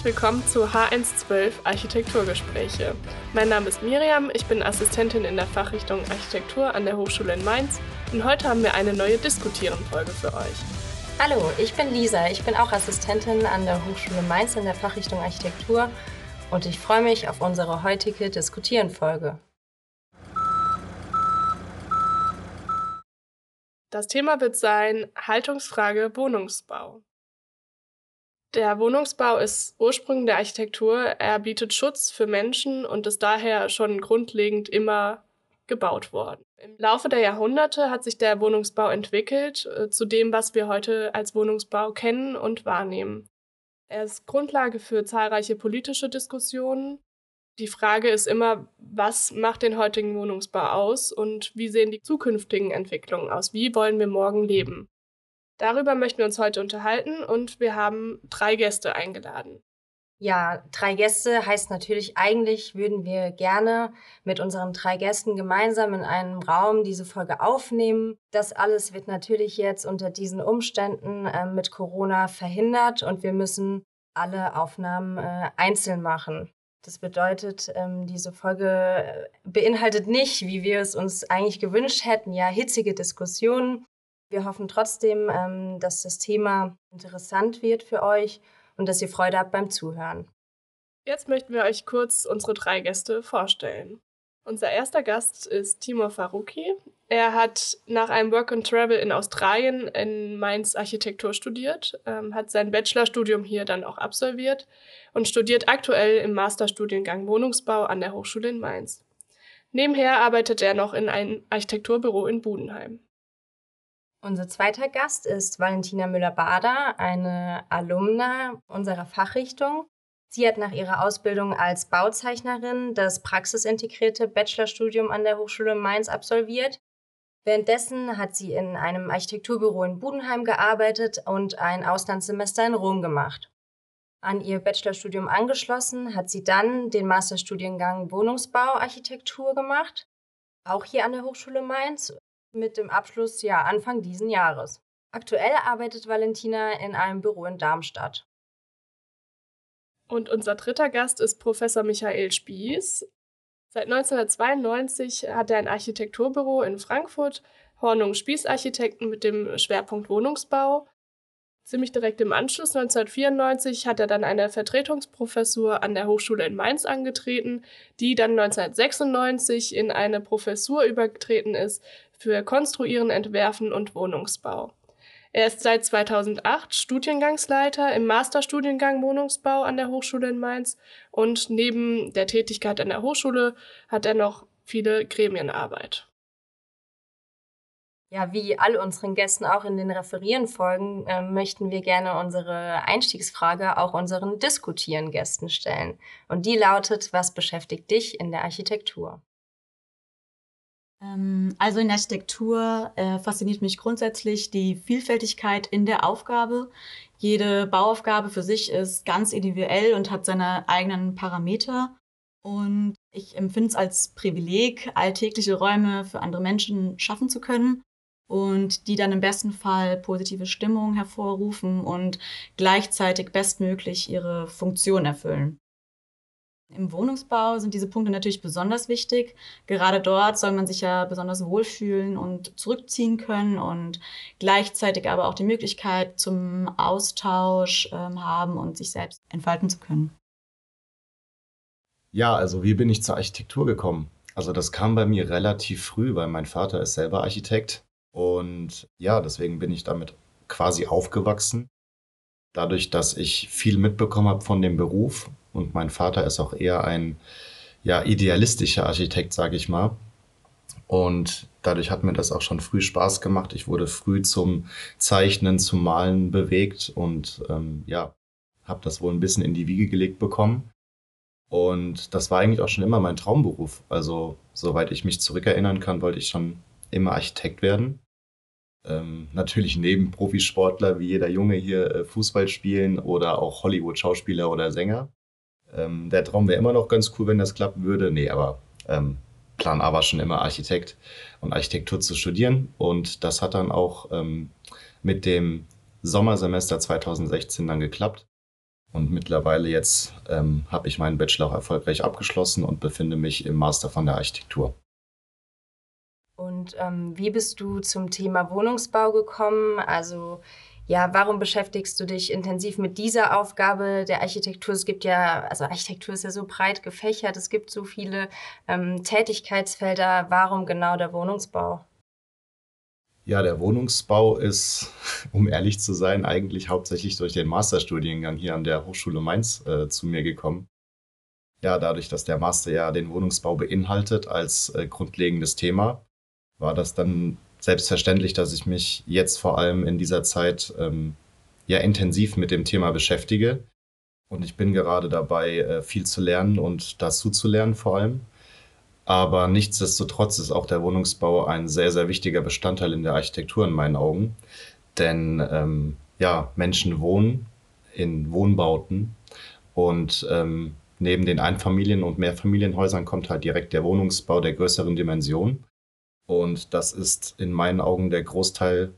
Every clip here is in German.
Herzlich willkommen zu H112 Architekturgespräche. Mein Name ist Miriam, ich bin Assistentin in der Fachrichtung Architektur an der Hochschule in Mainz und heute haben wir eine neue Diskutieren-Folge für euch. Hallo, ich bin Lisa, ich bin auch Assistentin an der Hochschule Mainz in der Fachrichtung Architektur und ich freue mich auf unsere heutige Diskutieren-Folge. Das Thema wird sein Haltungsfrage Wohnungsbau. Der Wohnungsbau ist Ursprung der Architektur. Er bietet Schutz für Menschen und ist daher schon grundlegend immer gebaut worden. Im Laufe der Jahrhunderte hat sich der Wohnungsbau entwickelt äh, zu dem, was wir heute als Wohnungsbau kennen und wahrnehmen. Er ist Grundlage für zahlreiche politische Diskussionen. Die Frage ist immer, was macht den heutigen Wohnungsbau aus und wie sehen die zukünftigen Entwicklungen aus? Wie wollen wir morgen leben? Darüber möchten wir uns heute unterhalten und wir haben drei Gäste eingeladen. Ja, drei Gäste heißt natürlich, eigentlich würden wir gerne mit unseren drei Gästen gemeinsam in einem Raum diese Folge aufnehmen. Das alles wird natürlich jetzt unter diesen Umständen äh, mit Corona verhindert und wir müssen alle Aufnahmen äh, einzeln machen. Das bedeutet, ähm, diese Folge äh, beinhaltet nicht, wie wir es uns eigentlich gewünscht hätten, ja, hitzige Diskussionen, wir hoffen trotzdem, ähm, dass das Thema interessant wird für euch und dass ihr Freude habt beim Zuhören. Jetzt möchten wir euch kurz unsere drei Gäste vorstellen. Unser erster Gast ist Timur Faruqi. Er hat nach einem Work and Travel in Australien in Mainz Architektur studiert, ähm, hat sein Bachelorstudium hier dann auch absolviert und studiert aktuell im Masterstudiengang Wohnungsbau an der Hochschule in Mainz. Nebenher arbeitet er noch in einem Architekturbüro in Budenheim. Unser zweiter Gast ist Valentina Müller-Bader, eine Alumna unserer Fachrichtung. Sie hat nach ihrer Ausbildung als Bauzeichnerin das praxisintegrierte Bachelorstudium an der Hochschule Mainz absolviert. Währenddessen hat sie in einem Architekturbüro in Budenheim gearbeitet und ein Auslandssemester in Rom gemacht. An ihr Bachelorstudium angeschlossen hat sie dann den Masterstudiengang Wohnungsbauarchitektur gemacht, auch hier an der Hochschule Mainz mit dem Abschluss ja Anfang diesen Jahres. Aktuell arbeitet Valentina in einem Büro in Darmstadt. Und unser dritter Gast ist Professor Michael Spieß. Seit 1992 hat er ein Architekturbüro in Frankfurt, Hornung Spieß Architekten mit dem Schwerpunkt Wohnungsbau. Ziemlich direkt im Anschluss, 1994, hat er dann eine Vertretungsprofessur an der Hochschule in Mainz angetreten, die dann 1996 in eine Professur übergetreten ist für Konstruieren, Entwerfen und Wohnungsbau. Er ist seit 2008 Studiengangsleiter im Masterstudiengang Wohnungsbau an der Hochschule in Mainz und neben der Tätigkeit an der Hochschule hat er noch viele Gremienarbeit. Ja, wie all unseren Gästen auch in den Referieren folgen, äh, möchten wir gerne unsere Einstiegsfrage auch unseren Diskutieren Gästen stellen. Und die lautet, was beschäftigt dich in der Architektur? Ähm, also in der Architektur äh, fasziniert mich grundsätzlich die Vielfältigkeit in der Aufgabe. Jede Bauaufgabe für sich ist ganz individuell und hat seine eigenen Parameter. Und ich empfinde es als Privileg, alltägliche Räume für andere Menschen schaffen zu können und die dann im besten Fall positive Stimmung hervorrufen und gleichzeitig bestmöglich ihre Funktion erfüllen. Im Wohnungsbau sind diese Punkte natürlich besonders wichtig. Gerade dort soll man sich ja besonders wohlfühlen und zurückziehen können und gleichzeitig aber auch die Möglichkeit zum Austausch ähm, haben und sich selbst entfalten zu können. Ja, also wie bin ich zur Architektur gekommen? Also das kam bei mir relativ früh, weil mein Vater ist selber Architekt und ja, deswegen bin ich damit quasi aufgewachsen. Dadurch, dass ich viel mitbekommen habe von dem Beruf und mein Vater ist auch eher ein ja, idealistischer Architekt, sage ich mal. Und dadurch hat mir das auch schon früh Spaß gemacht. Ich wurde früh zum Zeichnen, zum Malen bewegt und ähm, ja, habe das wohl ein bisschen in die Wiege gelegt bekommen. Und das war eigentlich auch schon immer mein Traumberuf. Also, soweit ich mich zurückerinnern kann, wollte ich schon immer Architekt werden. Ähm, natürlich neben Profisportler wie jeder Junge hier äh, Fußball spielen oder auch Hollywood-Schauspieler oder Sänger. Ähm, der Traum wäre immer noch ganz cool, wenn das klappen würde. Nee, aber ähm, Plan A war schon immer Architekt und Architektur zu studieren. Und das hat dann auch ähm, mit dem Sommersemester 2016 dann geklappt. Und mittlerweile jetzt ähm, habe ich meinen Bachelor auch erfolgreich abgeschlossen und befinde mich im Master von der Architektur. Und ähm, wie bist du zum Thema Wohnungsbau gekommen? Also ja, warum beschäftigst du dich intensiv mit dieser Aufgabe der Architektur? Es gibt ja, also Architektur ist ja so breit gefächert, es gibt so viele ähm, Tätigkeitsfelder. Warum genau der Wohnungsbau? Ja, der Wohnungsbau ist, um ehrlich zu sein, eigentlich hauptsächlich durch den Masterstudiengang hier an der Hochschule Mainz äh, zu mir gekommen. Ja, dadurch, dass der Master ja den Wohnungsbau beinhaltet als äh, grundlegendes Thema, war das dann selbstverständlich, dass ich mich jetzt vor allem in dieser Zeit ähm, ja intensiv mit dem Thema beschäftige. Und ich bin gerade dabei, äh, viel zu lernen und dazu zu lernen vor allem. Aber nichtsdestotrotz ist auch der Wohnungsbau ein sehr, sehr wichtiger Bestandteil in der Architektur in meinen Augen. Denn ähm, ja, Menschen wohnen in Wohnbauten und ähm, neben den Einfamilien- und Mehrfamilienhäusern kommt halt direkt der Wohnungsbau der größeren Dimension. Und das ist in meinen Augen der Großteil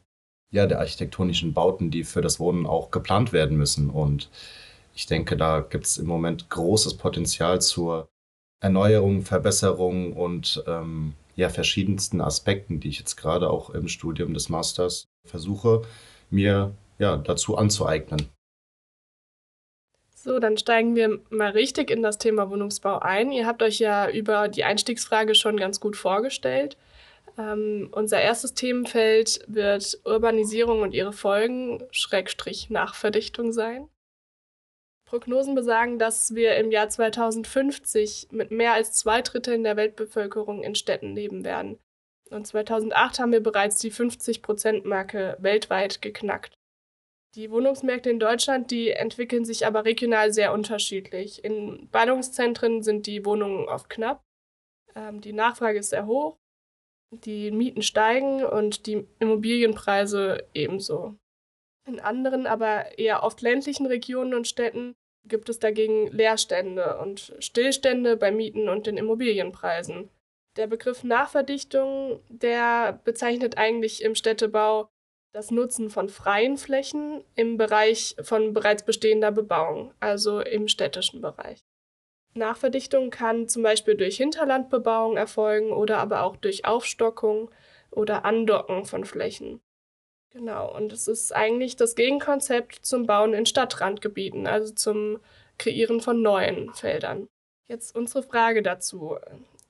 ja, der architektonischen Bauten, die für das Wohnen auch geplant werden müssen. Und ich denke, da gibt es im Moment großes Potenzial zur Erneuerung, Verbesserung und ähm, ja, verschiedensten Aspekten, die ich jetzt gerade auch im Studium des Masters versuche, mir ja, dazu anzueignen. So, dann steigen wir mal richtig in das Thema Wohnungsbau ein. Ihr habt euch ja über die Einstiegsfrage schon ganz gut vorgestellt. Ähm, unser erstes Themenfeld wird Urbanisierung und ihre Folgen, Schrägstrich Nachverdichtung sein. Prognosen besagen, dass wir im Jahr 2050 mit mehr als zwei Dritteln der Weltbevölkerung in Städten leben werden. Und 2008 haben wir bereits die 50-Prozent-Marke weltweit geknackt. Die Wohnungsmärkte in Deutschland, die entwickeln sich aber regional sehr unterschiedlich. In Ballungszentren sind die Wohnungen oft knapp, ähm, die Nachfrage ist sehr hoch, die Mieten steigen und die Immobilienpreise ebenso. In anderen, aber eher oft ländlichen Regionen und Städten gibt es dagegen Leerstände und Stillstände bei Mieten und den Immobilienpreisen. Der Begriff Nachverdichtung, der bezeichnet eigentlich im Städtebau das Nutzen von freien Flächen im Bereich von bereits bestehender Bebauung, also im städtischen Bereich. Nachverdichtung kann zum Beispiel durch Hinterlandbebauung erfolgen oder aber auch durch Aufstockung oder Andocken von Flächen. Genau, und es ist eigentlich das Gegenkonzept zum Bauen in Stadtrandgebieten, also zum Kreieren von neuen Feldern. Jetzt unsere Frage dazu.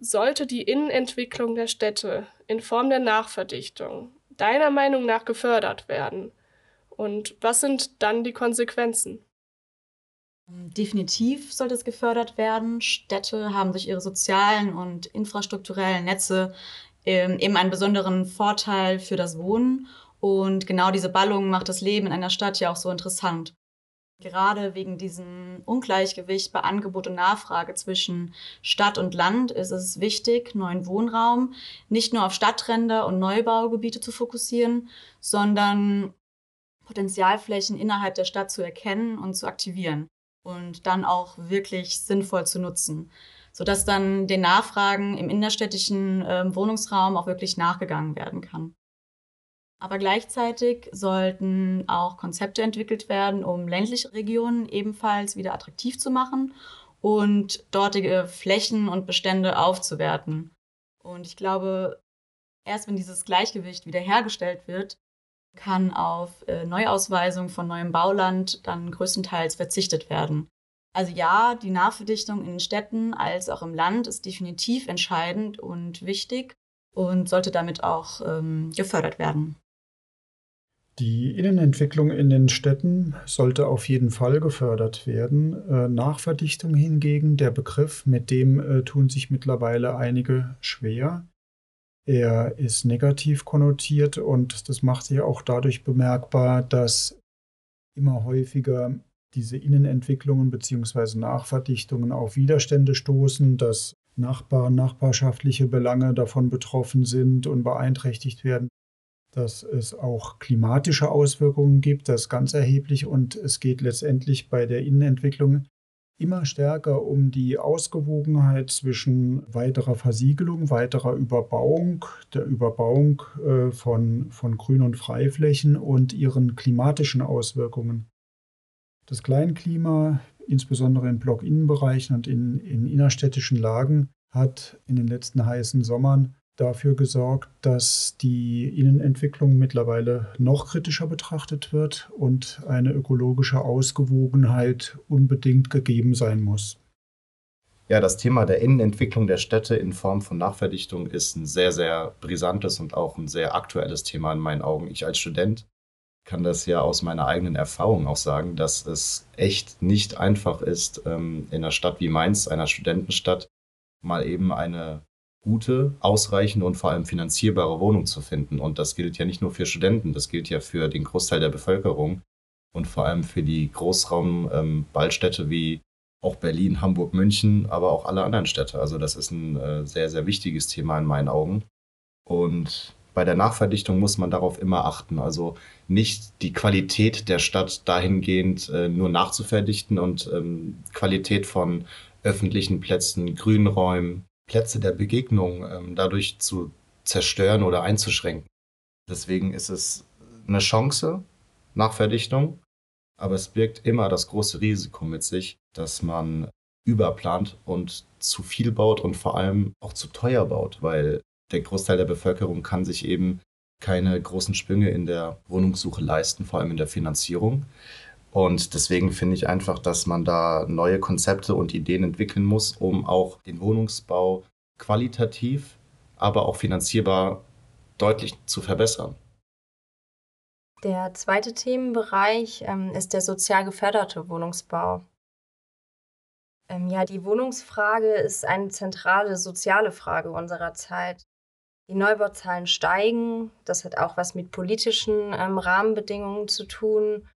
Sollte die Innenentwicklung der Städte in Form der Nachverdichtung deiner Meinung nach gefördert werden? Und was sind dann die Konsequenzen? Definitiv sollte es gefördert werden. Städte haben durch ihre sozialen und infrastrukturellen Netze ähm, eben einen besonderen Vorteil für das Wohnen und genau diese Ballung macht das Leben in einer Stadt ja auch so interessant. Gerade wegen diesem Ungleichgewicht bei Angebot und Nachfrage zwischen Stadt und Land ist es wichtig, neuen Wohnraum nicht nur auf Stadtränder und Neubaugebiete zu fokussieren, sondern Potenzialflächen innerhalb der Stadt zu erkennen und zu aktivieren und dann auch wirklich sinnvoll zu nutzen, sodass dann den Nachfragen im innerstädtischen äh, Wohnungsraum auch wirklich nachgegangen werden kann. Aber gleichzeitig sollten auch Konzepte entwickelt werden, um ländliche Regionen ebenfalls wieder attraktiv zu machen und dortige Flächen und Bestände aufzuwerten. Und ich glaube, erst wenn dieses Gleichgewicht wiederhergestellt wird, kann auf äh, Neuausweisung von neuem Bauland dann größtenteils verzichtet werden. Also ja, die Nachverdichtung in Städten als auch im Land ist definitiv entscheidend und wichtig und sollte damit auch ähm, gefördert werden. Die Innenentwicklung in den Städten sollte auf jeden Fall gefördert werden. Äh, Nachverdichtung hingegen, der Begriff, mit dem äh, tun sich mittlerweile einige schwer. Er ist negativ konnotiert und das macht sich auch dadurch bemerkbar, dass immer häufiger diese Innenentwicklungen bzw. Nachverdichtungen auf Widerstände stoßen, dass Nachbarn, nachbarschaftliche Belange davon betroffen sind und beeinträchtigt werden dass es auch klimatische Auswirkungen gibt, das ganz erheblich und es geht letztendlich bei der Innenentwicklung immer stärker um die Ausgewogenheit zwischen weiterer Versiegelung, weiterer Überbauung, der Überbauung äh, von, von Grün- und Freiflächen und ihren klimatischen Auswirkungen. Das Kleinklima, insbesondere in Blockinnenbereichen und in, in innerstädtischen Lagen, hat in den letzten heißen Sommern dafür gesorgt, dass die Innenentwicklung mittlerweile noch kritischer betrachtet wird und eine ökologische Ausgewogenheit unbedingt gegeben sein muss. Ja, das Thema der Innenentwicklung der Städte in Form von Nachverdichtung ist ein sehr, sehr brisantes und auch ein sehr aktuelles Thema in meinen Augen. Ich als Student kann das ja aus meiner eigenen Erfahrung auch sagen, dass es echt nicht einfach ist, ähm, in einer Stadt wie Mainz, einer Studentenstadt, mal eben eine gute, ausreichende und vor allem finanzierbare Wohnung zu finden. Und das gilt ja nicht nur für Studenten, das gilt ja für den Großteil der Bevölkerung und vor allem für die Großraum-Ballstädte ähm, wie auch Berlin, Hamburg, München, aber auch alle anderen Städte. Also das ist ein äh, sehr, sehr wichtiges Thema in meinen Augen. Und bei der Nachverdichtung muss man darauf immer achten. Also nicht die Qualität der Stadt dahingehend äh, nur nachzuverdichten und ähm, Qualität von öffentlichen Plätzen, Grünräumen, Plätze der Begegnung ähm, dadurch zu zerstören oder einzuschränken. Deswegen ist es eine Chance nach Verdichtung, aber es birgt immer das große Risiko mit sich, dass man überplant und zu viel baut und vor allem auch zu teuer baut, weil der Großteil der Bevölkerung kann sich eben keine großen Sprünge in der Wohnungssuche leisten, vor allem in der Finanzierung. Und deswegen finde ich einfach, dass man da neue Konzepte und Ideen entwickeln muss, um auch den Wohnungsbau qualitativ, aber auch finanzierbar deutlich zu verbessern. Der zweite Themenbereich ähm, ist der sozial geförderte Wohnungsbau. Ähm, ja, die Wohnungsfrage ist eine zentrale soziale Frage unserer Zeit. Die Neubauzahlen steigen, das hat auch was mit politischen ähm, Rahmenbedingungen zu tun.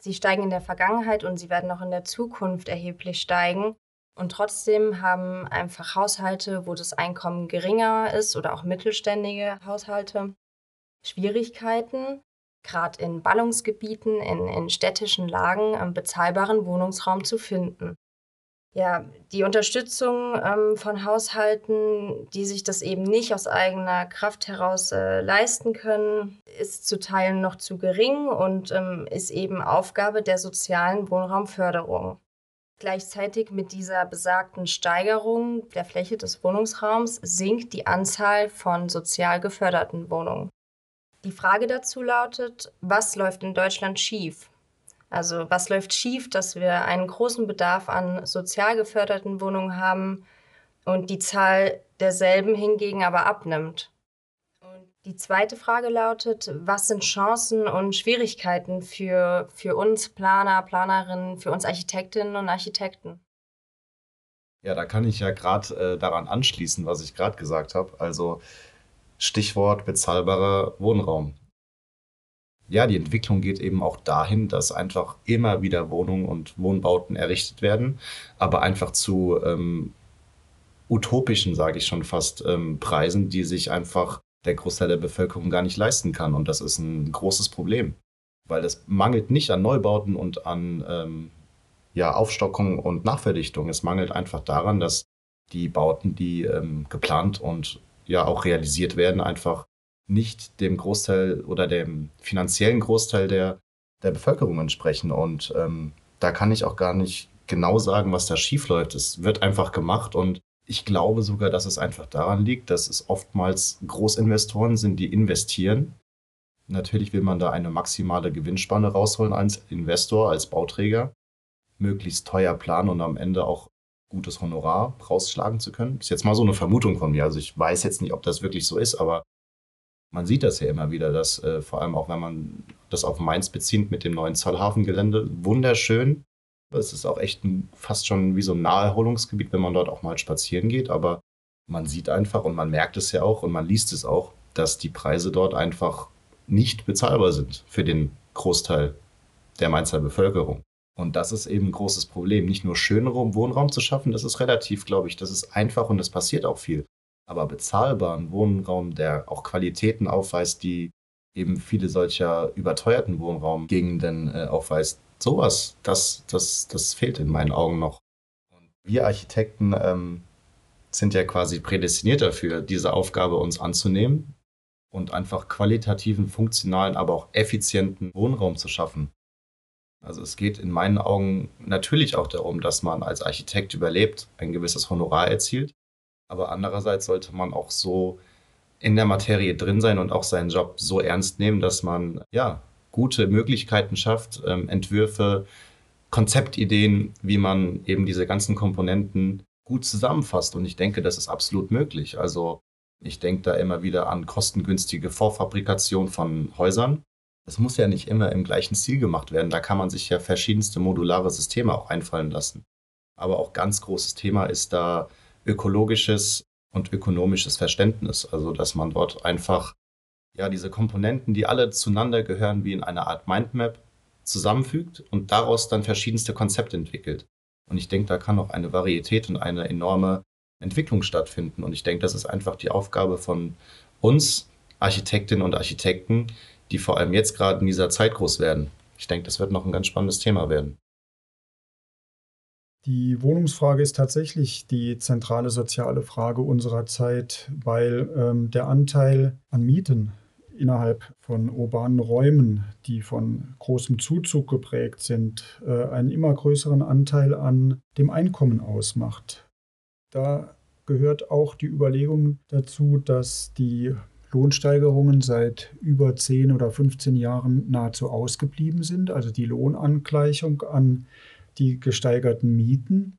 Sie steigen in der Vergangenheit und sie werden auch in der Zukunft erheblich steigen. Und trotzdem haben einfach Haushalte, wo das Einkommen geringer ist oder auch mittelständige Haushalte, Schwierigkeiten, gerade in Ballungsgebieten, in, in städtischen Lagen, bezahlbaren Wohnungsraum zu finden ja, die Unterstützung ähm, von Haushalten, die sich das eben nicht aus eigener Kraft heraus äh, leisten können, ist zu Teilen noch zu gering und ähm, ist eben Aufgabe der sozialen Wohnraumförderung. Gleichzeitig mit dieser besagten Steigerung der Fläche des Wohnungsraums sinkt die Anzahl von sozial geförderten Wohnungen. Die Frage dazu lautet, was läuft in Deutschland schief? Also was läuft schief, dass wir einen großen Bedarf an sozial geförderten Wohnungen haben und die Zahl derselben hingegen aber abnimmt. Und die zweite Frage lautet, was sind Chancen und Schwierigkeiten für, für uns Planer, Planerinnen, für uns Architektinnen und Architekten? Ja, da kann ich ja gerade äh, daran anschließen, was ich gerade gesagt habe. Also Stichwort bezahlbarer Wohnraum ja, die Entwicklung geht eben auch dahin, dass einfach immer wieder Wohnungen und Wohnbauten errichtet werden, aber einfach zu ähm, utopischen, sage ich schon fast, ähm, Preisen, die sich einfach der Großteil der Bevölkerung gar nicht leisten kann. Und das ist ein großes Problem, weil es mangelt nicht an Neubauten und an ähm, ja, Aufstockung und Nachverdichtung. Es mangelt einfach daran, dass die Bauten, die ähm, geplant und ja auch realisiert werden, einfach nicht dem Großteil oder dem finanziellen Großteil der, der Bevölkerung entsprechen. Und ähm, da kann ich auch gar nicht genau sagen, was da schiefläuft. Es wird einfach gemacht und ich glaube sogar, dass es einfach daran liegt, dass es oftmals Großinvestoren sind, die investieren. Natürlich will man da eine maximale Gewinnspanne rausholen als Investor, als Bauträger, möglichst teuer planen und am Ende auch gutes Honorar rausschlagen zu können. Das ist jetzt mal so eine Vermutung von mir. Also ich weiß jetzt nicht, ob das wirklich so ist, aber man sieht das ja immer wieder, dass äh, vor allem auch wenn man das auf Mainz bezieht mit dem neuen Zollhafengelände, wunderschön. Es ist auch echt ein, fast schon wie so ein Naherholungsgebiet, wenn man dort auch mal spazieren geht. Aber man sieht einfach und man merkt es ja auch und man liest es auch, dass die Preise dort einfach nicht bezahlbar sind für den Großteil der Mainzer Bevölkerung. Und das ist eben ein großes Problem. Nicht nur schöneren Wohnraum zu schaffen, das ist relativ, glaube ich, das ist einfach und das passiert auch viel aber bezahlbaren Wohnraum, der auch Qualitäten aufweist, die eben viele solcher überteuerten Wohnraumgegenden äh, aufweist. Sowas, das, das, das fehlt in meinen Augen noch. Und wir Architekten ähm, sind ja quasi prädestiniert dafür, diese Aufgabe uns anzunehmen und einfach qualitativen, funktionalen, aber auch effizienten Wohnraum zu schaffen. Also es geht in meinen Augen natürlich auch darum, dass man als Architekt überlebt, ein gewisses Honorar erzielt. Aber andererseits sollte man auch so in der Materie drin sein und auch seinen Job so ernst nehmen, dass man ja gute Möglichkeiten schafft, ähm, Entwürfe, Konzeptideen, wie man eben diese ganzen Komponenten gut zusammenfasst. Und ich denke, das ist absolut möglich. Also ich denke da immer wieder an kostengünstige Vorfabrikation von Häusern. Das muss ja nicht immer im gleichen Stil gemacht werden. Da kann man sich ja verschiedenste modulare Systeme auch einfallen lassen. Aber auch ganz großes Thema ist da ökologisches und ökonomisches Verständnis. Also, dass man dort einfach ja diese Komponenten, die alle zueinander gehören, wie in einer Art Mindmap zusammenfügt und daraus dann verschiedenste Konzepte entwickelt. Und ich denke, da kann auch eine Varietät und eine enorme Entwicklung stattfinden. Und ich denke, das ist einfach die Aufgabe von uns, Architektinnen und Architekten, die vor allem jetzt gerade in dieser Zeit groß werden. Ich denke, das wird noch ein ganz spannendes Thema werden. Die Wohnungsfrage ist tatsächlich die zentrale soziale Frage unserer Zeit, weil ähm, der Anteil an Mieten innerhalb von urbanen Räumen, die von großem Zuzug geprägt sind, äh, einen immer größeren Anteil an dem Einkommen ausmacht. Da gehört auch die Überlegung dazu, dass die Lohnsteigerungen seit über 10 oder 15 Jahren nahezu ausgeblieben sind, also die Lohnangleichung an die gesteigerten Mieten.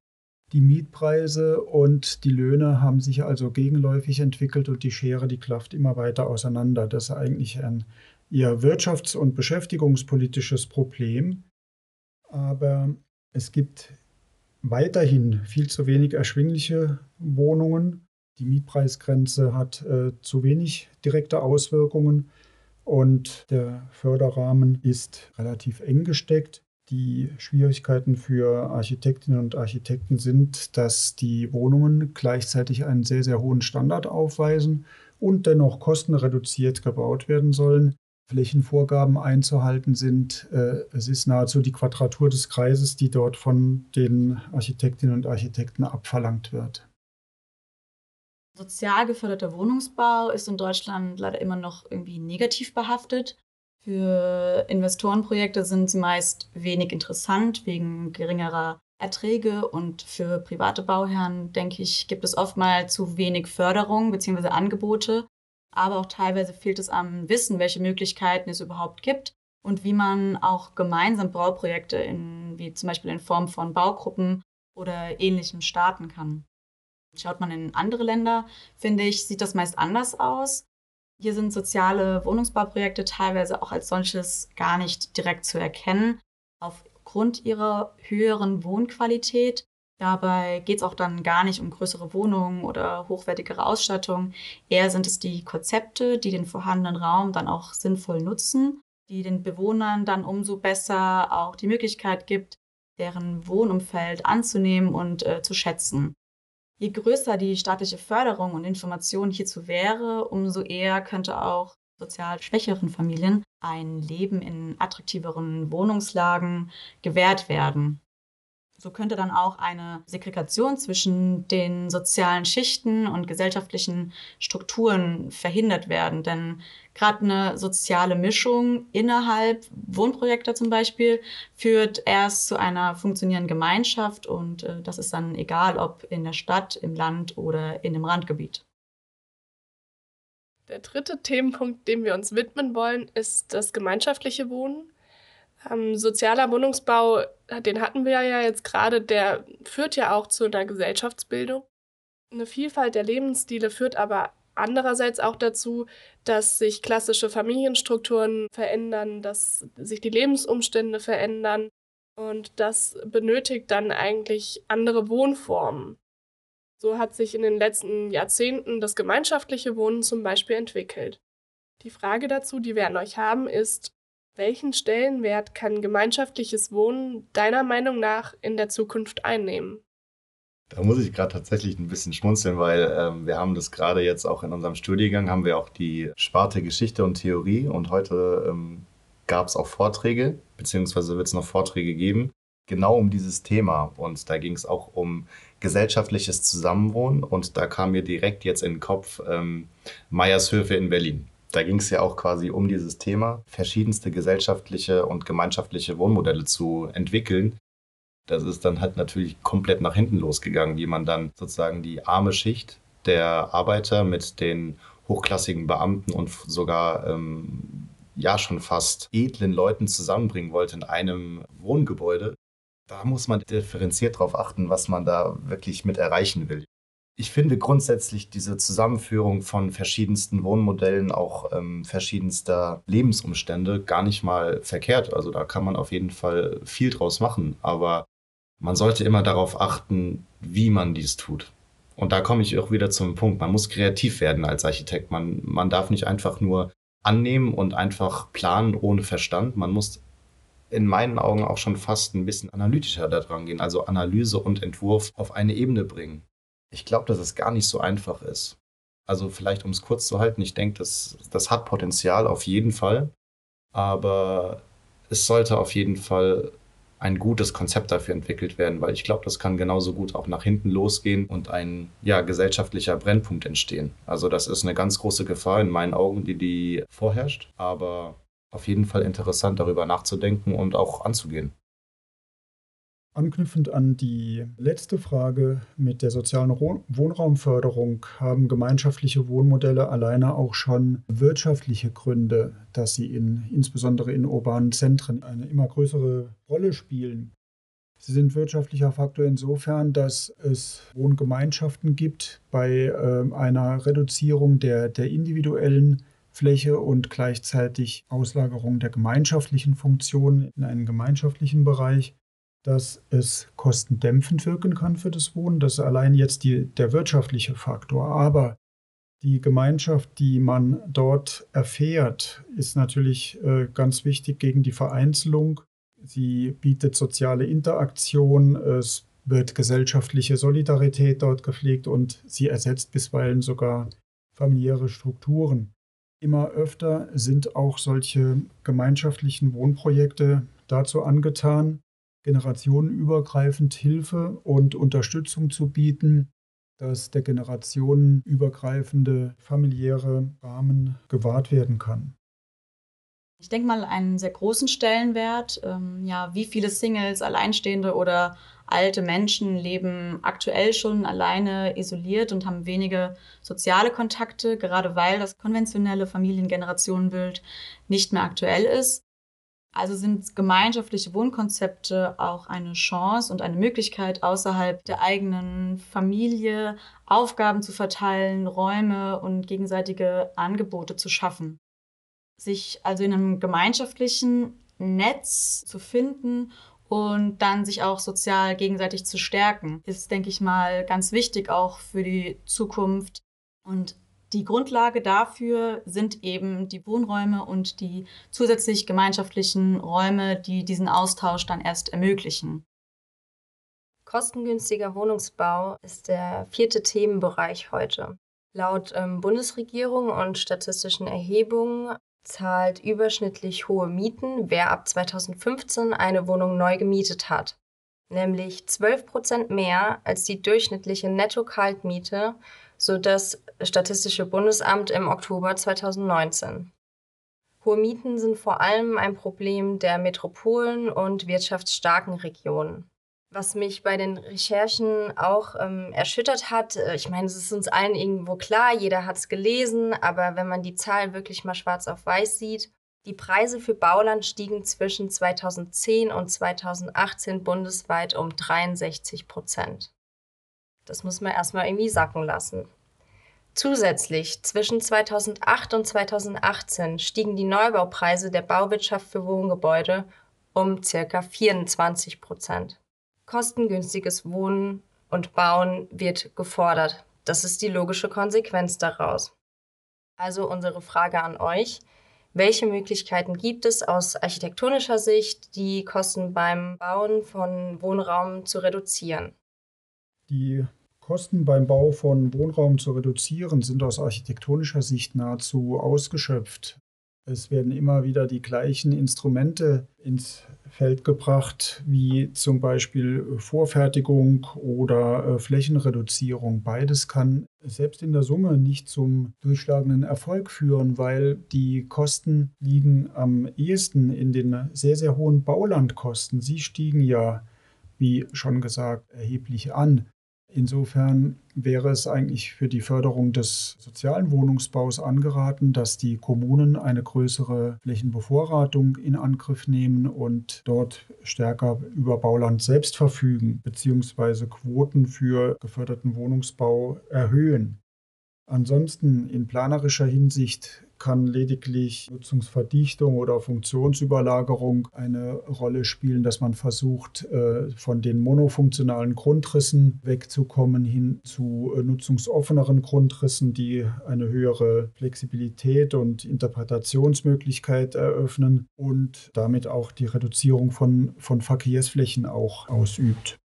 Die Mietpreise und die Löhne haben sich also gegenläufig entwickelt und die Schere, die klafft immer weiter auseinander. Das ist eigentlich ein eher wirtschafts- und beschäftigungspolitisches Problem. Aber es gibt weiterhin viel zu wenig erschwingliche Wohnungen. Die Mietpreisgrenze hat äh, zu wenig direkte Auswirkungen und der Förderrahmen ist relativ eng gesteckt. Die Schwierigkeiten für Architektinnen und Architekten sind, dass die Wohnungen gleichzeitig einen sehr, sehr hohen Standard aufweisen und dennoch kostenreduziert gebaut werden sollen. Flächenvorgaben einzuhalten sind. Äh, es ist nahezu die Quadratur des Kreises, die dort von den Architektinnen und Architekten abverlangt wird. Sozial geförderter Wohnungsbau ist in Deutschland leider immer noch irgendwie negativ behaftet. Für Investorenprojekte sind sie meist wenig interessant wegen geringerer Erträge und für private Bauherren, denke ich, gibt es oftmals zu wenig Förderung bzw. Angebote. Aber auch teilweise fehlt es am Wissen, welche Möglichkeiten es überhaupt gibt und wie man auch gemeinsam Bauprojekte in, wie zum Beispiel in Form von Baugruppen oder ähnlichem starten kann. Schaut man in andere Länder, finde ich, sieht das meist anders aus. Hier sind soziale Wohnungsbauprojekte teilweise auch als solches gar nicht direkt zu erkennen, aufgrund ihrer höheren Wohnqualität. Dabei geht es auch dann gar nicht um größere Wohnungen oder hochwertigere Ausstattung. Eher sind es die Konzepte, die den vorhandenen Raum dann auch sinnvoll nutzen, die den Bewohnern dann umso besser auch die Möglichkeit gibt, deren Wohnumfeld anzunehmen und äh, zu schätzen. Je größer die staatliche Förderung und Information hierzu wäre, umso eher könnte auch sozial schwächeren Familien ein Leben in attraktiveren Wohnungslagen gewährt werden. So könnte dann auch eine Segregation zwischen den sozialen Schichten und gesellschaftlichen Strukturen verhindert werden. Denn gerade eine soziale Mischung innerhalb Wohnprojekte zum Beispiel führt erst zu einer funktionierenden Gemeinschaft und äh, das ist dann egal, ob in der Stadt, im Land oder in dem Randgebiet. Der dritte Themenpunkt, dem wir uns widmen wollen, ist das gemeinschaftliche Wohnen. Ähm, sozialer Wohnungsbau, den hatten wir ja jetzt gerade, der führt ja auch zu einer Gesellschaftsbildung. Eine Vielfalt der Lebensstile führt aber andererseits auch dazu, dass sich klassische Familienstrukturen verändern, dass sich die Lebensumstände verändern und das benötigt dann eigentlich andere Wohnformen. So hat sich in den letzten Jahrzehnten das gemeinschaftliche Wohnen zum Beispiel entwickelt. Die Frage dazu, die wir an euch haben, ist, welchen Stellenwert kann gemeinschaftliches Wohnen deiner Meinung nach in der Zukunft einnehmen? Da muss ich gerade tatsächlich ein bisschen schmunzeln, weil ähm, wir haben das gerade jetzt auch in unserem Studiengang, haben wir auch die Sparte Geschichte und Theorie und heute ähm, gab es auch Vorträge, beziehungsweise wird es noch Vorträge geben, genau um dieses Thema. Und da ging es auch um gesellschaftliches Zusammenwohnen und da kam mir direkt jetzt in den Kopf ähm, Meiershöfe in Berlin. Da ging es ja auch quasi um dieses Thema, verschiedenste gesellschaftliche und gemeinschaftliche Wohnmodelle zu entwickeln. Das ist dann halt natürlich komplett nach hinten losgegangen, wie man dann sozusagen die arme Schicht der Arbeiter mit den hochklassigen Beamten und sogar ähm, ja schon fast edlen Leuten zusammenbringen wollte in einem Wohngebäude. Da muss man differenziert darauf achten, was man da wirklich mit erreichen will. Ich finde grundsätzlich diese Zusammenführung von verschiedensten Wohnmodellen, auch ähm, verschiedenster Lebensumstände, gar nicht mal verkehrt. Also da kann man auf jeden Fall viel draus machen. Aber man sollte immer darauf achten, wie man dies tut. Und da komme ich auch wieder zum Punkt. Man muss kreativ werden als Architekt. Man, man darf nicht einfach nur annehmen und einfach planen ohne Verstand. Man muss in meinen Augen auch schon fast ein bisschen analytischer daran gehen, also Analyse und Entwurf auf eine Ebene bringen. Ich glaube, dass es gar nicht so einfach ist. Also vielleicht, um es kurz zu halten, ich denke, das, das hat Potenzial auf jeden Fall, aber es sollte auf jeden Fall ein gutes Konzept dafür entwickelt werden, weil ich glaube, das kann genauso gut auch nach hinten losgehen und ein ja, gesellschaftlicher Brennpunkt entstehen. Also das ist eine ganz große Gefahr in meinen Augen, die die vorherrscht, aber auf jeden Fall interessant darüber nachzudenken und auch anzugehen. Anknüpfend an die letzte Frage mit der sozialen Wohnraumförderung haben gemeinschaftliche Wohnmodelle alleine auch schon wirtschaftliche Gründe, dass sie in, insbesondere in urbanen Zentren eine immer größere Rolle spielen. Sie sind wirtschaftlicher Faktor insofern, dass es Wohngemeinschaften gibt bei äh, einer Reduzierung der, der individuellen Fläche und gleichzeitig Auslagerung der gemeinschaftlichen Funktionen in einen gemeinschaftlichen Bereich dass es kostendämpfend wirken kann für das Wohnen. Das ist allein jetzt die, der wirtschaftliche Faktor. Aber die Gemeinschaft, die man dort erfährt, ist natürlich äh, ganz wichtig gegen die Vereinzelung. Sie bietet soziale Interaktion, es wird gesellschaftliche Solidarität dort gepflegt und sie ersetzt bisweilen sogar familiäre Strukturen. Immer öfter sind auch solche gemeinschaftlichen Wohnprojekte dazu angetan, generationenübergreifend Hilfe und Unterstützung zu bieten, dass der generationenübergreifende familiäre Rahmen gewahrt werden kann. Ich denke mal, einen sehr großen Stellenwert, ähm, ja, wie viele Singles, Alleinstehende oder alte Menschen leben aktuell schon alleine isoliert und haben wenige soziale Kontakte, gerade weil das konventionelle Familiengenerationenbild nicht mehr aktuell ist. Also sind gemeinschaftliche Wohnkonzepte auch eine Chance und eine Möglichkeit, außerhalb der eigenen Familie Aufgaben zu verteilen, Räume und gegenseitige Angebote zu schaffen. Sich also in einem gemeinschaftlichen Netz zu finden und dann sich auch sozial gegenseitig zu stärken, ist, denke ich mal, ganz wichtig auch für die Zukunft. Und die Grundlage dafür sind eben die Wohnräume und die zusätzlich gemeinschaftlichen Räume, die diesen Austausch dann erst ermöglichen. Kostengünstiger Wohnungsbau ist der vierte Themenbereich heute. Laut ähm, Bundesregierung und statistischen Erhebungen zahlt überschnittlich hohe Mieten, wer ab 2015 eine Wohnung neu gemietet hat. Nämlich 12 Prozent mehr als die durchschnittliche Netto-Kaltmiete so das Statistische Bundesamt im Oktober 2019. Hohe Mieten sind vor allem ein Problem der Metropolen und wirtschaftsstarken Regionen. Was mich bei den Recherchen auch ähm, erschüttert hat, äh, ich meine, es ist uns allen irgendwo klar, jeder hat es gelesen, aber wenn man die Zahlen wirklich mal schwarz auf weiß sieht, die Preise für Bauland stiegen zwischen 2010 und 2018 bundesweit um 63 Prozent. Das muss man erstmal irgendwie sacken lassen. Zusätzlich zwischen 2008 und 2018 stiegen die Neubaupreise der Bauwirtschaft für Wohngebäude um ca. 24 Prozent. Kostengünstiges Wohnen und Bauen wird gefordert. Das ist die logische Konsequenz daraus. Also unsere Frage an euch. Welche Möglichkeiten gibt es aus architektonischer Sicht, die Kosten beim Bauen von Wohnraum zu reduzieren? Die Kosten beim Bau von Wohnraum zu reduzieren sind aus architektonischer Sicht nahezu ausgeschöpft. Es werden immer wieder die gleichen Instrumente ins Feld gebracht, wie zum Beispiel Vorfertigung oder äh, Flächenreduzierung. Beides kann selbst in der Summe nicht zum durchschlagenden Erfolg führen, weil die Kosten liegen am ehesten in den sehr, sehr hohen Baulandkosten. Sie stiegen ja, wie schon gesagt, erheblich an. Insofern wäre es eigentlich für die Förderung des sozialen Wohnungsbaus angeraten, dass die Kommunen eine größere Flächenbevorratung in Angriff nehmen und dort stärker über Bauland selbst verfügen, beziehungsweise Quoten für geförderten Wohnungsbau erhöhen. Ansonsten in planerischer Hinsicht kann lediglich Nutzungsverdichtung oder Funktionsüberlagerung eine Rolle spielen, dass man versucht, äh, von den monofunktionalen Grundrissen wegzukommen hin zu äh, nutzungsoffeneren Grundrissen, die eine höhere Flexibilität und Interpretationsmöglichkeit eröffnen und damit auch die Reduzierung von, von Verkehrsflächen auch ausübt.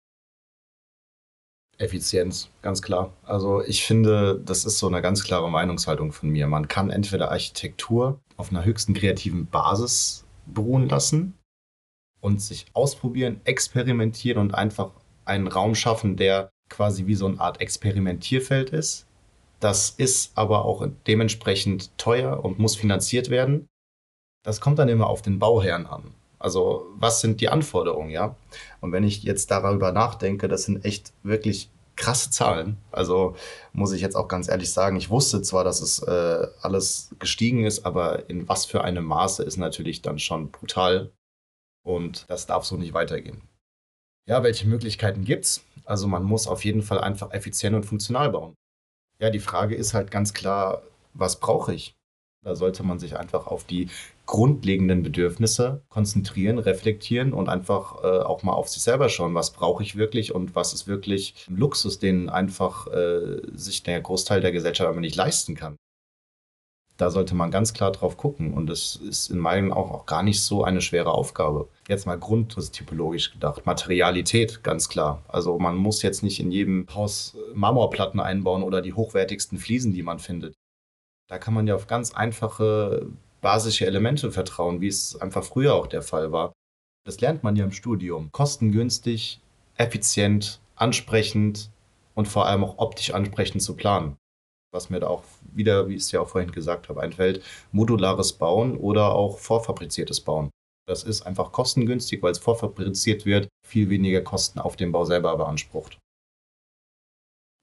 Effizienz, ganz klar. Also ich finde, das ist so eine ganz klare Meinungshaltung von mir. Man kann entweder Architektur auf einer höchsten kreativen Basis beruhen lassen und sich ausprobieren, experimentieren und einfach einen Raum schaffen, der quasi wie so eine Art Experimentierfeld ist. Das ist aber auch dementsprechend teuer und muss finanziert werden. Das kommt dann immer auf den Bauherrn an. Also was sind die Anforderungen, ja? Und wenn ich jetzt darüber nachdenke, das sind echt wirklich krasse Zahlen. Also muss ich jetzt auch ganz ehrlich sagen, ich wusste zwar, dass es äh, alles gestiegen ist, aber in was für einem Maße ist natürlich dann schon brutal. Und das darf so nicht weitergehen. Ja, welche Möglichkeiten gibt's? Also man muss auf jeden Fall einfach effizient und funktional bauen. Ja, die Frage ist halt ganz klar, was brauche ich? Da sollte man sich einfach auf die grundlegenden Bedürfnisse konzentrieren, reflektieren und einfach äh, auch mal auf sich selber schauen, was brauche ich wirklich und was ist wirklich Luxus, den einfach äh, sich der Großteil der Gesellschaft aber nicht leisten kann. Da sollte man ganz klar drauf gucken und es ist in meinen Augen auch gar nicht so eine schwere Aufgabe. Jetzt mal grundtypologisch gedacht. Materialität, ganz klar. Also man muss jetzt nicht in jedem Haus Marmorplatten einbauen oder die hochwertigsten Fliesen, die man findet. Da kann man ja auf ganz einfache basische Elemente vertrauen, wie es einfach früher auch der Fall war. Das lernt man ja im Studium. Kostengünstig, effizient, ansprechend und vor allem auch optisch ansprechend zu planen. Was mir da auch wieder, wie ich es ja auch vorhin gesagt habe, einfällt, modulares Bauen oder auch vorfabriziertes Bauen. Das ist einfach kostengünstig, weil es vorfabriziert wird, viel weniger Kosten auf dem Bau selber beansprucht.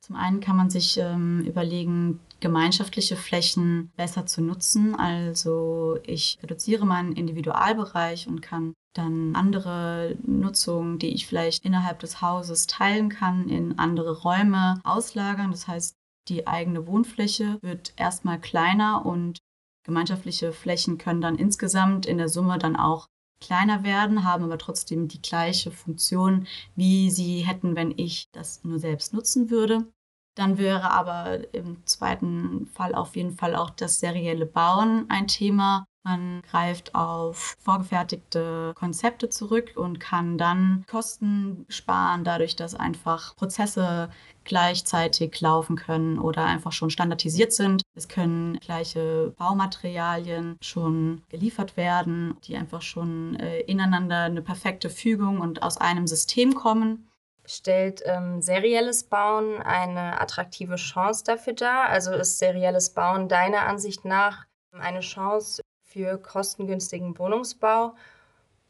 Zum einen kann man sich ähm, überlegen, gemeinschaftliche Flächen besser zu nutzen. Also ich reduziere meinen Individualbereich und kann dann andere Nutzungen, die ich vielleicht innerhalb des Hauses teilen kann, in andere Räume auslagern. Das heißt, die eigene Wohnfläche wird erstmal kleiner und gemeinschaftliche Flächen können dann insgesamt in der Summe dann auch kleiner werden, haben aber trotzdem die gleiche Funktion, wie sie hätten, wenn ich das nur selbst nutzen würde. Dann wäre aber im zweiten Fall auf jeden Fall auch das serielle Bauen ein Thema. Man greift auf vorgefertigte Konzepte zurück und kann dann Kosten sparen, dadurch, dass einfach Prozesse gleichzeitig laufen können oder einfach schon standardisiert sind. Es können gleiche Baumaterialien schon geliefert werden, die einfach schon äh, ineinander eine perfekte Fügung und aus einem System kommen. Stellt ähm, serielles Bauen eine attraktive Chance dafür dar? Also ist serielles Bauen deiner Ansicht nach eine Chance für kostengünstigen Wohnungsbau?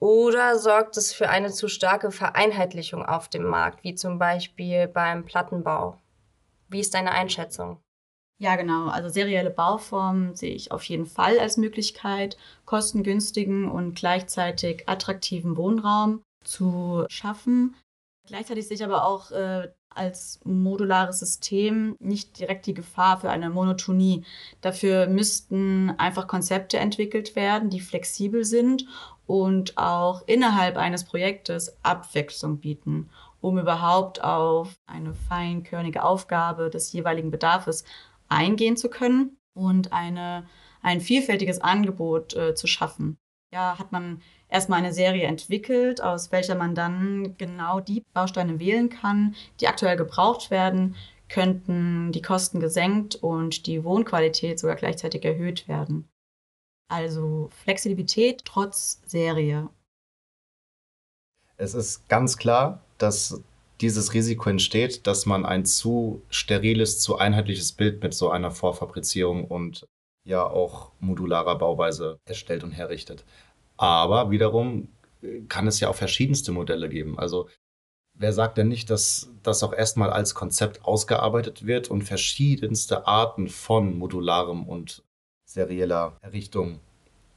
Oder sorgt es für eine zu starke Vereinheitlichung auf dem Markt, wie zum Beispiel beim Plattenbau? Wie ist deine Einschätzung? Ja, genau. Also serielle Bauformen sehe ich auf jeden Fall als Möglichkeit, kostengünstigen und gleichzeitig attraktiven Wohnraum zu schaffen. Gleichzeitig sehe ich aber auch äh, als modulares System nicht direkt die Gefahr für eine Monotonie. Dafür müssten einfach Konzepte entwickelt werden, die flexibel sind und auch innerhalb eines Projektes Abwechslung bieten, um überhaupt auf eine feinkörnige Aufgabe des jeweiligen Bedarfs eingehen zu können und eine, ein vielfältiges Angebot äh, zu schaffen. Ja, hat man erstmal eine Serie entwickelt, aus welcher man dann genau die Bausteine wählen kann, die aktuell gebraucht werden, könnten die Kosten gesenkt und die Wohnqualität sogar gleichzeitig erhöht werden. Also Flexibilität trotz Serie. Es ist ganz klar, dass dieses Risiko entsteht, dass man ein zu steriles, zu einheitliches Bild mit so einer Vorfabrizierung und ja auch modularer Bauweise erstellt und herrichtet. Aber wiederum kann es ja auch verschiedenste Modelle geben. Also wer sagt denn nicht, dass das auch erstmal als Konzept ausgearbeitet wird und verschiedenste Arten von modularem und serieller Errichtung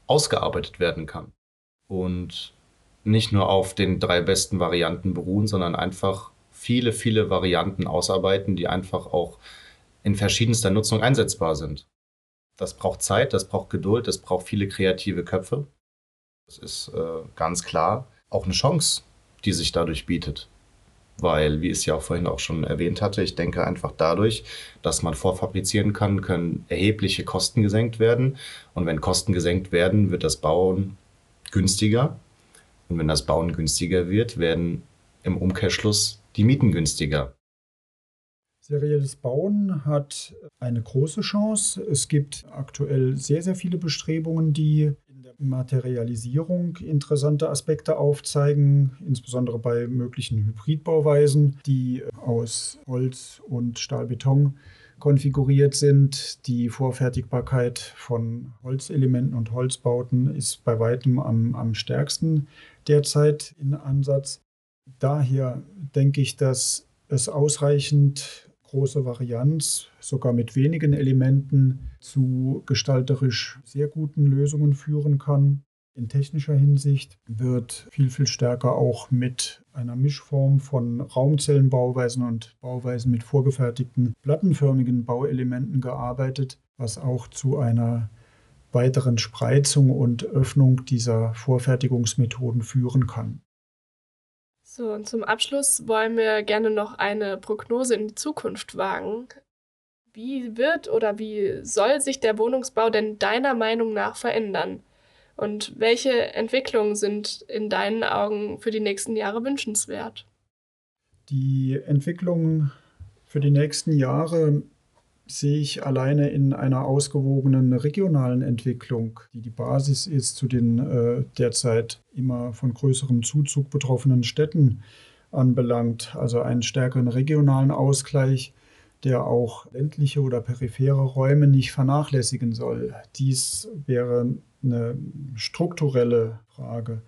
ausgearbeitet werden kann. Und nicht nur auf den drei besten Varianten beruhen, sondern einfach viele, viele Varianten ausarbeiten, die einfach auch in verschiedenster Nutzung einsetzbar sind. Das braucht Zeit, das braucht Geduld, das braucht viele kreative Köpfe. Das ist äh, ganz klar auch eine Chance, die sich dadurch bietet. Weil, wie es ja auch vorhin auch schon erwähnt hatte, ich denke einfach dadurch, dass man vorfabrizieren kann, können erhebliche Kosten gesenkt werden. Und wenn Kosten gesenkt werden, wird das Bauen günstiger. Und wenn das Bauen günstiger wird, werden im Umkehrschluss die Mieten günstiger. Serielles Bauen hat eine große Chance. Es gibt aktuell sehr, sehr viele Bestrebungen, die Materialisierung interessante Aspekte aufzeigen, insbesondere bei möglichen Hybridbauweisen, die aus Holz und Stahlbeton konfiguriert sind. Die Vorfertigbarkeit von Holzelementen und Holzbauten ist bei weitem am, am stärksten derzeit in Ansatz. Daher denke ich, dass es ausreichend große Varianz, sogar mit wenigen Elementen, zu gestalterisch sehr guten Lösungen führen kann. In technischer Hinsicht wird viel, viel stärker auch mit einer Mischform von Raumzellenbauweisen und Bauweisen mit vorgefertigten plattenförmigen Bauelementen gearbeitet, was auch zu einer weiteren Spreizung und Öffnung dieser Vorfertigungsmethoden führen kann. So, und zum Abschluss wollen wir gerne noch eine Prognose in die Zukunft wagen. Wie wird oder wie soll sich der Wohnungsbau denn deiner Meinung nach verändern? Und welche Entwicklungen sind in deinen Augen für die nächsten Jahre wünschenswert? Die Entwicklungen für die nächsten Jahre sehe ich alleine in einer ausgewogenen regionalen Entwicklung, die die Basis ist zu den äh, derzeit immer von größerem Zuzug betroffenen Städten anbelangt. Also einen stärkeren regionalen Ausgleich, der auch ländliche oder periphere Räume nicht vernachlässigen soll. Dies wäre eine strukturelle Frage.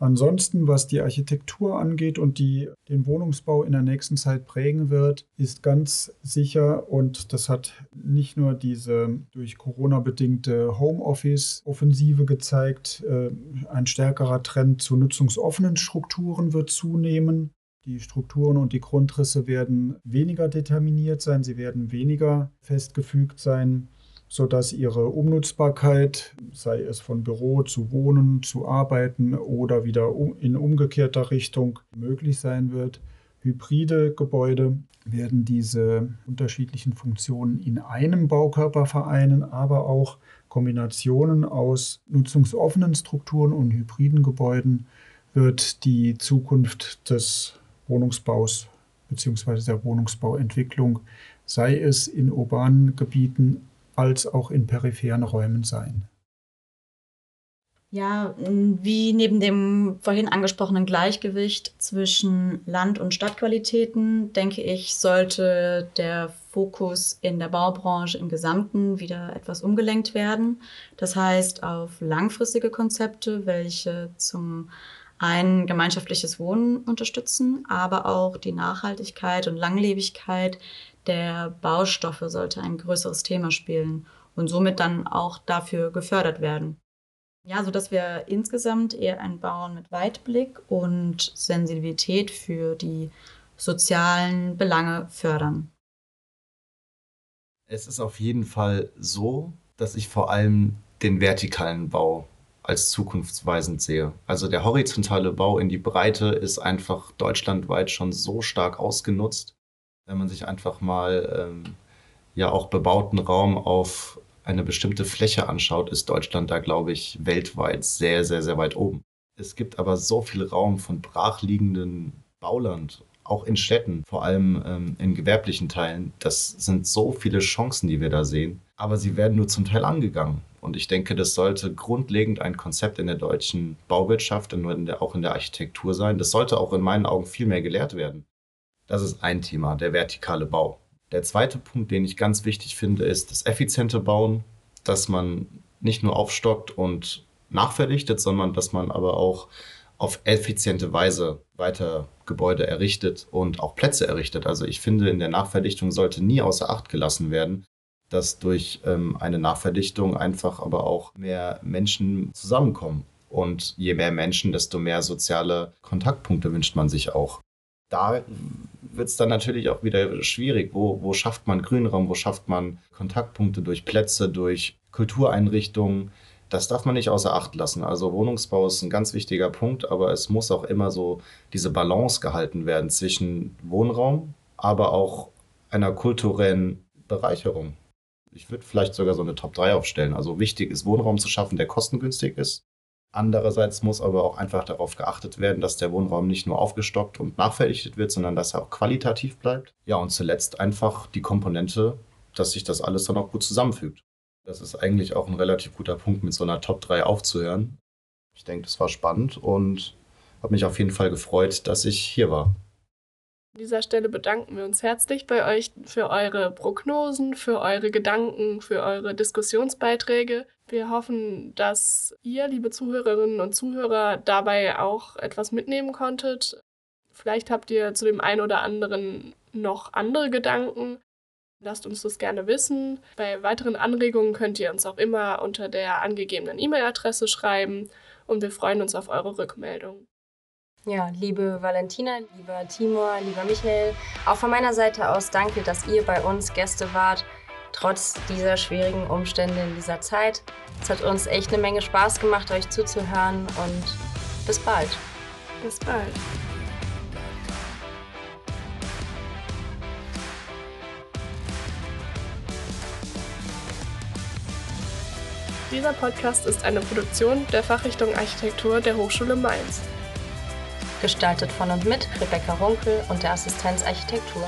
Ansonsten, was die Architektur angeht und die den Wohnungsbau in der nächsten Zeit prägen wird, ist ganz sicher und das hat nicht nur diese durch Corona bedingte Homeoffice-Offensive gezeigt, äh, ein stärkerer Trend zu nutzungsoffenen Strukturen wird zunehmen. Die Strukturen und die Grundrisse werden weniger determiniert sein, sie werden weniger festgefügt sein sodass ihre Umnutzbarkeit, sei es von Büro zu Wohnen, zu Arbeiten oder wieder in umgekehrter Richtung möglich sein wird. Hybride Gebäude werden diese unterschiedlichen Funktionen in einem Baukörper vereinen, aber auch Kombinationen aus nutzungsoffenen Strukturen und hybriden Gebäuden wird die Zukunft des Wohnungsbaus bzw. der Wohnungsbauentwicklung, sei es in urbanen Gebieten als auch in peripheren Räumen sein. Ja, wie neben dem vorhin angesprochenen Gleichgewicht zwischen Land- und Stadtqualitäten, denke ich, sollte der Fokus in der Baubranche im Gesamten wieder etwas umgelenkt werden. Das heißt auf langfristige Konzepte, welche zum einen gemeinschaftliches Wohnen unterstützen, aber auch die Nachhaltigkeit und Langlebigkeit der Baustoffe sollte ein größeres Thema spielen und somit dann auch dafür gefördert werden. Ja, sodass wir insgesamt eher ein Bauen mit Weitblick und Sensibilität für die sozialen Belange fördern. Es ist auf jeden Fall so, dass ich vor allem den vertikalen Bau als zukunftsweisend sehe. Also der horizontale Bau in die Breite ist einfach deutschlandweit schon so stark ausgenutzt wenn man sich einfach mal ähm, ja auch bebauten Raum auf eine bestimmte Fläche anschaut, ist Deutschland da, glaube ich, weltweit sehr, sehr, sehr weit oben. Es gibt aber so viel Raum von brachliegenden Bauland, auch in Städten, vor allem ähm, in gewerblichen Teilen. Das sind so viele Chancen, die wir da sehen. Aber sie werden nur zum Teil angegangen. Und ich denke, das sollte grundlegend ein Konzept in der deutschen Bauwirtschaft und auch in der Architektur sein. Das sollte auch in meinen Augen viel mehr gelehrt werden. Das ist ein Thema, der vertikale Bau. Der zweite Punkt, den ich ganz wichtig finde, ist das effiziente Bauen, dass man nicht nur aufstockt und nachverdichtet, sondern dass man aber auch auf effiziente Weise weiter Gebäude errichtet und auch Plätze errichtet. Also ich finde, in der Nachverdichtung sollte nie außer Acht gelassen werden, dass durch ähm, eine Nachverdichtung einfach aber auch mehr Menschen zusammenkommen. Und je mehr Menschen, desto mehr soziale Kontaktpunkte wünscht man sich auch. Da wird es dann natürlich auch wieder schwierig. Wo, wo schafft man Grünraum? Wo schafft man Kontaktpunkte durch Plätze, durch Kultureinrichtungen? Das darf man nicht außer Acht lassen. Also Wohnungsbau ist ein ganz wichtiger Punkt, aber es muss auch immer so diese Balance gehalten werden zwischen Wohnraum, aber auch einer kulturellen Bereicherung. Ich würde vielleicht sogar so eine Top 3 aufstellen. Also wichtig ist, Wohnraum zu schaffen, der kostengünstig ist. Andererseits muss aber auch einfach darauf geachtet werden, dass der Wohnraum nicht nur aufgestockt und nachverdichtet wird, sondern dass er auch qualitativ bleibt. Ja, und zuletzt einfach die Komponente, dass sich das alles dann auch gut zusammenfügt. Das ist eigentlich auch ein relativ guter Punkt, mit so einer Top 3 aufzuhören. Ich denke, das war spannend und habe mich auf jeden Fall gefreut, dass ich hier war. An dieser Stelle bedanken wir uns herzlich bei euch für eure Prognosen, für eure Gedanken, für eure Diskussionsbeiträge. Wir hoffen, dass ihr, liebe Zuhörerinnen und Zuhörer, dabei auch etwas mitnehmen konntet. Vielleicht habt ihr zu dem einen oder anderen noch andere Gedanken. Lasst uns das gerne wissen. Bei weiteren Anregungen könnt ihr uns auch immer unter der angegebenen E-Mail-Adresse schreiben und wir freuen uns auf eure Rückmeldung. Ja, liebe Valentina, lieber Timur, lieber Michael, auch von meiner Seite aus danke, dass ihr bei uns Gäste wart, trotz dieser schwierigen Umstände in dieser Zeit. Es hat uns echt eine Menge Spaß gemacht, euch zuzuhören und bis bald. Bis bald. Dieser Podcast ist eine Produktion der Fachrichtung Architektur der Hochschule Mainz. Gestaltet von und mit Rebecca Runkel und der Assistenz Architektur.